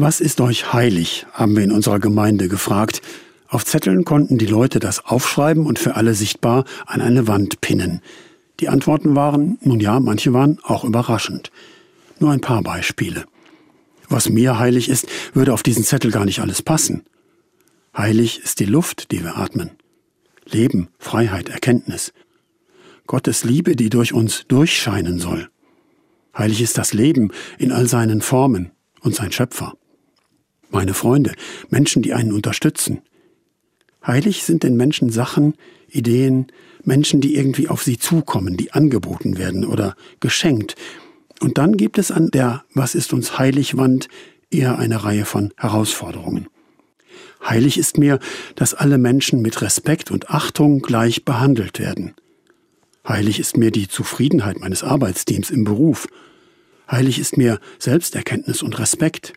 Was ist euch heilig? haben wir in unserer Gemeinde gefragt. Auf Zetteln konnten die Leute das aufschreiben und für alle sichtbar an eine Wand pinnen. Die Antworten waren, nun ja, manche waren auch überraschend. Nur ein paar Beispiele. Was mir heilig ist, würde auf diesen Zettel gar nicht alles passen. Heilig ist die Luft, die wir atmen. Leben, Freiheit, Erkenntnis. Gottes Liebe, die durch uns durchscheinen soll. Heilig ist das Leben in all seinen Formen und sein Schöpfer. Meine Freunde, Menschen, die einen unterstützen. Heilig sind den Menschen Sachen, Ideen, Menschen, die irgendwie auf sie zukommen, die angeboten werden oder geschenkt. Und dann gibt es an der Was ist uns heilig Wand eher eine Reihe von Herausforderungen. Heilig ist mir, dass alle Menschen mit Respekt und Achtung gleich behandelt werden. Heilig ist mir die Zufriedenheit meines Arbeitsteams im Beruf. Heilig ist mir Selbsterkenntnis und Respekt.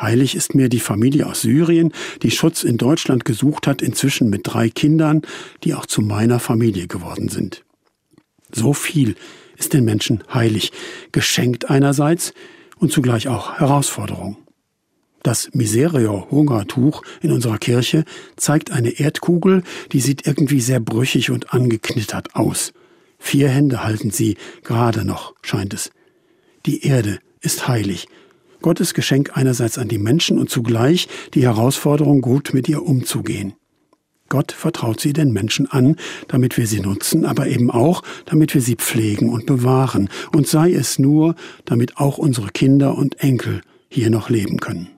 Heilig ist mir die Familie aus Syrien, die Schutz in Deutschland gesucht hat, inzwischen mit drei Kindern, die auch zu meiner Familie geworden sind. So viel ist den Menschen heilig, geschenkt einerseits und zugleich auch Herausforderung. Das Miserio-Hungertuch in unserer Kirche zeigt eine Erdkugel, die sieht irgendwie sehr brüchig und angeknittert aus. Vier Hände halten sie, gerade noch, scheint es. Die Erde ist heilig. Gottes Geschenk einerseits an die Menschen und zugleich die Herausforderung, gut mit ihr umzugehen. Gott vertraut sie den Menschen an, damit wir sie nutzen, aber eben auch, damit wir sie pflegen und bewahren, und sei es nur, damit auch unsere Kinder und Enkel hier noch leben können.